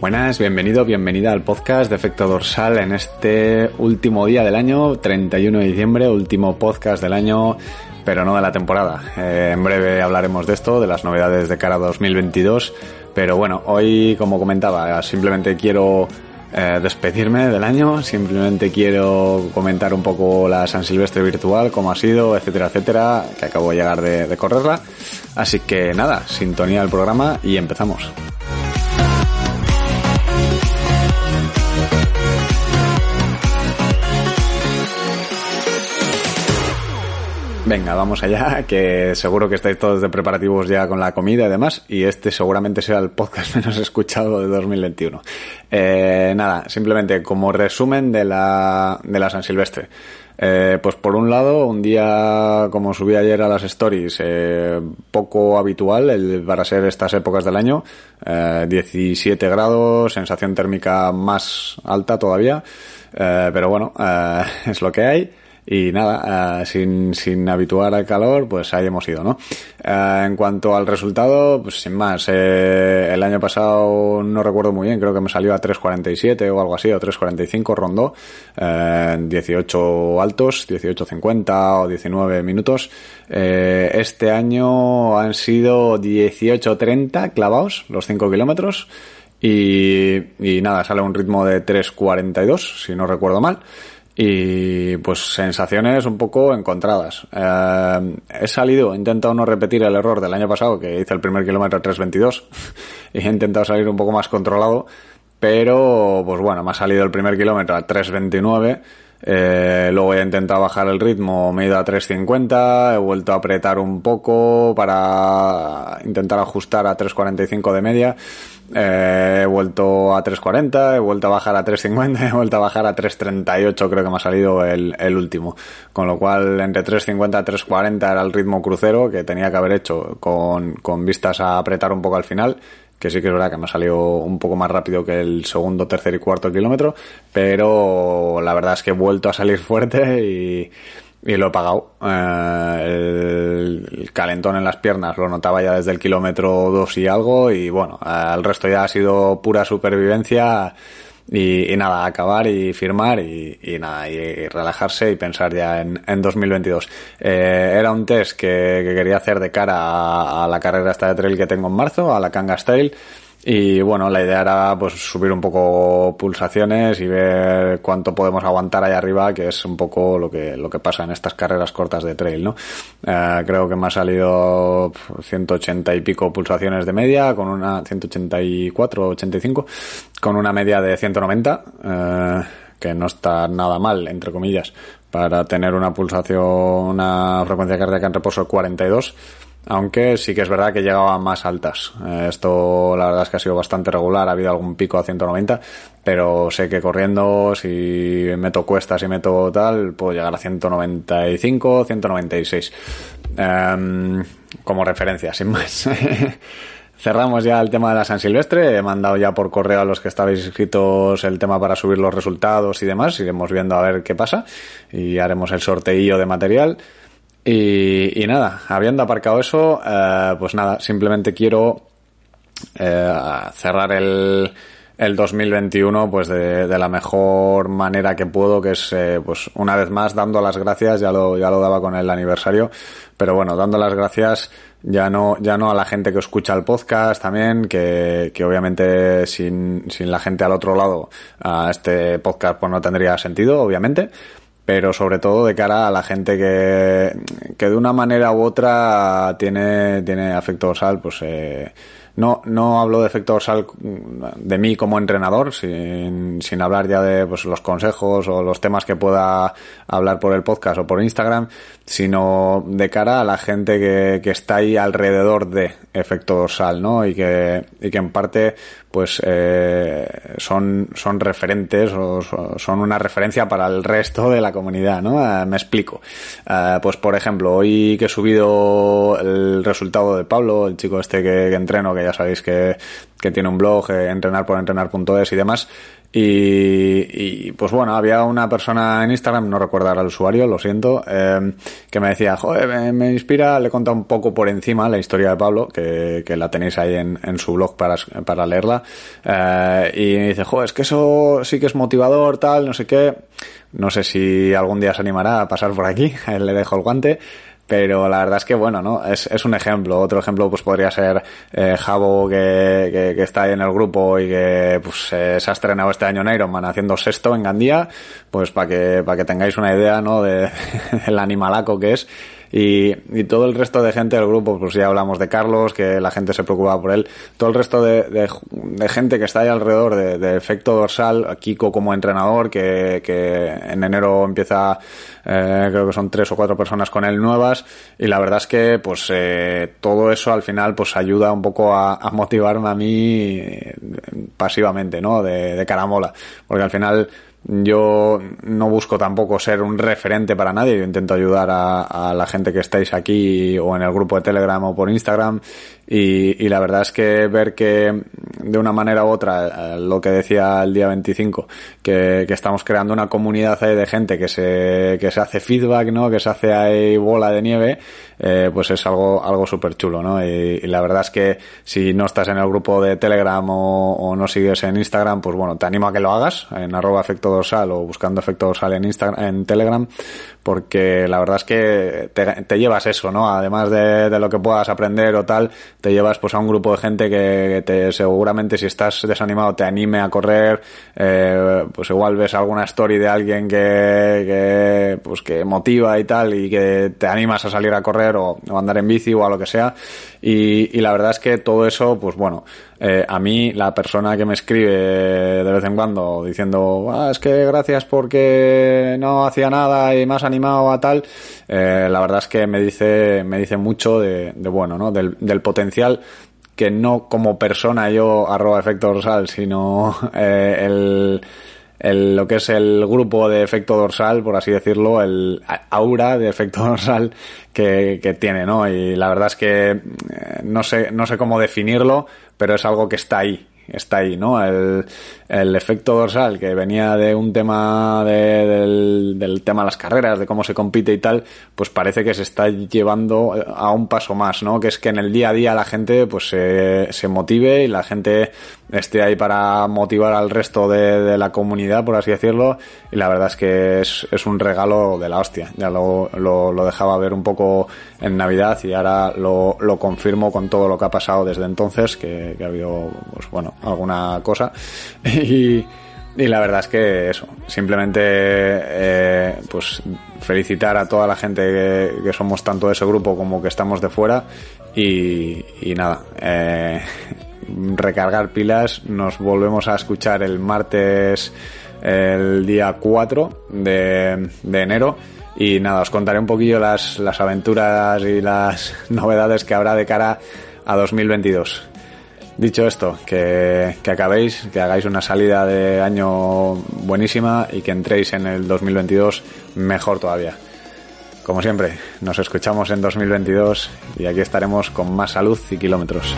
Buenas, bienvenido, bienvenida al podcast de Efecto Dorsal en este último día del año, 31 de diciembre, último podcast del año, pero no de la temporada. Eh, en breve hablaremos de esto, de las novedades de cara a 2022, pero bueno, hoy, como comentaba, simplemente quiero eh, despedirme del año, simplemente quiero comentar un poco la San Silvestre virtual, cómo ha sido, etcétera, etcétera, que acabo de llegar de, de correrla. Así que nada, sintonía del programa y empezamos. Venga, vamos allá, que seguro que estáis todos de preparativos ya con la comida y demás, y este seguramente sea el podcast menos escuchado de 2021. Eh, nada, simplemente como resumen de la, de la San Silvestre. Eh, pues por un lado, un día, como subí ayer a las stories, eh, poco habitual el, para ser estas épocas del año, eh, 17 grados, sensación térmica más alta todavía, eh, pero bueno, eh, es lo que hay. Y nada, eh, sin, sin habituar al calor, pues ahí hemos ido, ¿no? Eh, en cuanto al resultado, pues sin más, eh, el año pasado no recuerdo muy bien, creo que me salió a 3.47 o algo así, o 3.45 rondó, 18 altos, 18.50 o 19 minutos. este año han sido 18.30 clavados, los 5 kilómetros. Y, y nada, sale un ritmo de 3.42, si no recuerdo mal y pues sensaciones un poco encontradas. Eh, he salido, he intentado no repetir el error del año pasado, que hice el primer kilómetro a 3.22, y he intentado salir un poco más controlado, pero pues bueno, me ha salido el primer kilómetro a 3.29, eh, luego he intentado bajar el ritmo, me he ido a 3.50, he vuelto a apretar un poco para intentar ajustar a 3.45 de media. Eh, he vuelto a 3.40, he vuelto a bajar a 3.50, he vuelto a bajar a 3.38, creo que me ha salido el, el último. Con lo cual, entre 3.50 y 3.40 era el ritmo crucero que tenía que haber hecho con, con vistas a apretar un poco al final que sí que es verdad que me ha salido un poco más rápido que el segundo, tercer y cuarto kilómetro, pero la verdad es que he vuelto a salir fuerte y, lo he pagado. Eh, el, calentón en las piernas lo notaba ya desde el kilómetro 2 y algo y bueno, el resto ya ha sido pura supervivencia y, y nada, acabar y firmar y, nada, y, relajarse y pensar ya en, en 2022. Eh, era un test que, que, quería hacer de cara a, la carrera esta de trail que tengo en marzo, a la Cangas Trail. Y bueno, la idea era pues subir un poco pulsaciones y ver cuánto podemos aguantar ahí arriba, que es un poco lo que, lo que pasa en estas carreras cortas de trail, ¿no? Eh, creo que me ha salido 180 y pico pulsaciones de media, con una 184, 85, con una media de 190, eh, que no está nada mal, entre comillas, para tener una pulsación, una frecuencia cardíaca en reposo de 42 aunque sí que es verdad que llegaba más altas. Esto la verdad es que ha sido bastante regular, ha habido algún pico a 190, pero sé que corriendo, si meto cuestas y meto tal, puedo llegar a 195, 196. Um, como referencia, sin más. Cerramos ya el tema de la San Silvestre. He mandado ya por correo a los que estabais inscritos el tema para subir los resultados y demás. Iremos viendo a ver qué pasa y haremos el sorteillo de material. Y, nada, habiendo aparcado eso, eh, pues nada, simplemente quiero eh, cerrar el, el 2021 pues de, de, la mejor manera que puedo, que es eh, pues una vez más dando las gracias, ya lo, ya lo daba con el aniversario, pero bueno, dando las gracias ya no, ya no a la gente que escucha el podcast también, que, que obviamente sin, sin la gente al otro lado, uh, este podcast pues no tendría sentido, obviamente, pero sobre todo de cara a la gente que, que de una manera u otra tiene, tiene afecto dorsal, pues eh, no, no hablo de efecto dorsal de mí como entrenador, sin, sin hablar ya de pues, los consejos o los temas que pueda hablar por el podcast o por Instagram, sino de cara a la gente que, que está ahí alrededor de efecto dorsal, ¿no? Y que, y que en parte pues eh, son, son referentes o son una referencia para el resto de la comunidad, ¿no? Eh, me explico. Eh, pues por ejemplo, hoy que he subido el resultado de Pablo, el chico este que, que entreno, que ya sabéis que, que tiene un blog, eh, entrenar por entrenar.es y demás. Y, pues bueno, había una persona en Instagram, no recuerdo ahora el usuario, lo siento, eh, que me decía, joder, me, inspira, le conta un poco por encima la historia de Pablo, que, que la tenéis ahí en, en su blog para, para leerla, eh, y me dice, joder, es que eso sí que es motivador, tal, no sé qué, no sé si algún día se animará a pasar por aquí, le dejo el guante, pero la verdad es que bueno, ¿no? Es, es un ejemplo. Otro ejemplo pues podría ser eh, Javo que, que, está ahí en el grupo y que pues eh, se ha estrenado este año en Ironman haciendo sexto en Gandía, pues para que, para que tengáis una idea, ¿no? De, el animalaco que es. Y, todo el resto de gente del grupo, pues ya hablamos de Carlos, que la gente se preocupa por él, todo el resto de, gente que está ahí alrededor de, efecto dorsal, Kiko como entrenador, que, en enero empieza, eh, creo que son tres o cuatro personas con él nuevas, y la verdad es que pues eh, todo eso al final pues ayuda un poco a, a motivarme a mí eh, pasivamente, ¿no? De, de caramola, porque al final yo no busco tampoco ser un referente para nadie, yo intento ayudar a, la gente que estáis aquí o en el grupo de Telegram o por Instagram. Y, y, la verdad es que ver que de una manera u otra, eh, lo que decía el día 25, que, que estamos creando una comunidad ahí de gente que se, que se hace feedback, ¿no? Que se hace ahí bola de nieve, eh, pues es algo, algo súper chulo, ¿no? Y, la verdad es que si no estás en el grupo de Telegram o, o, no sigues en Instagram, pues bueno, te animo a que lo hagas en arroba efecto dorsal o buscando efecto dorsal en Instagram, en Telegram, porque la verdad es que te, te llevas eso, ¿no? Además de, de, lo que puedas aprender o tal, te llevas pues a un grupo de gente que te si estás desanimado te anime a correr, eh, pues igual ves alguna story de alguien que, que, pues que motiva y tal y que te animas a salir a correr o, o andar en bici o a lo que sea. Y, la verdad es que todo eso, pues bueno, eh, a mí la persona que me escribe de vez en cuando diciendo ah, es que gracias porque no hacía nada y más animado a tal eh, la verdad es que me dice me dice mucho de, bueno no del, potencial que no como persona yo arroba efecto dorsal sino eh, el el, lo que es el grupo de efecto dorsal, por así decirlo, el aura de efecto dorsal que, que tiene, ¿no? Y la verdad es que eh, no sé, no sé cómo definirlo, pero es algo que está ahí, está ahí, ¿no? El, el efecto dorsal que venía de un tema de, del, del, tema de las carreras, de cómo se compite y tal, pues parece que se está llevando a un paso más, ¿no? Que es que en el día a día la gente pues se, se motive y la gente esté ahí para motivar al resto de, la comunidad, por así decirlo, y la verdad es que es, un regalo de la hostia. Ya lo, lo, dejaba ver un poco en Navidad y ahora lo, confirmo con todo lo que ha pasado desde entonces, que, que ha habido, pues bueno, alguna cosa. Y, la verdad es que eso, simplemente eh, pues felicitar a toda la gente que, somos tanto de ese grupo como que estamos de fuera y, y nada, eh, recargar pilas, nos volvemos a escuchar el martes el día 4 de, de enero y nada, os contaré un poquillo las, las aventuras y las novedades que habrá de cara a 2022. Dicho esto, que, que, acabéis, que hagáis una salida de año buenísima y que entréis en el 2022 mejor todavía. Como siempre, nos escuchamos en 2022 y aquí estaremos con más salud y kilómetros.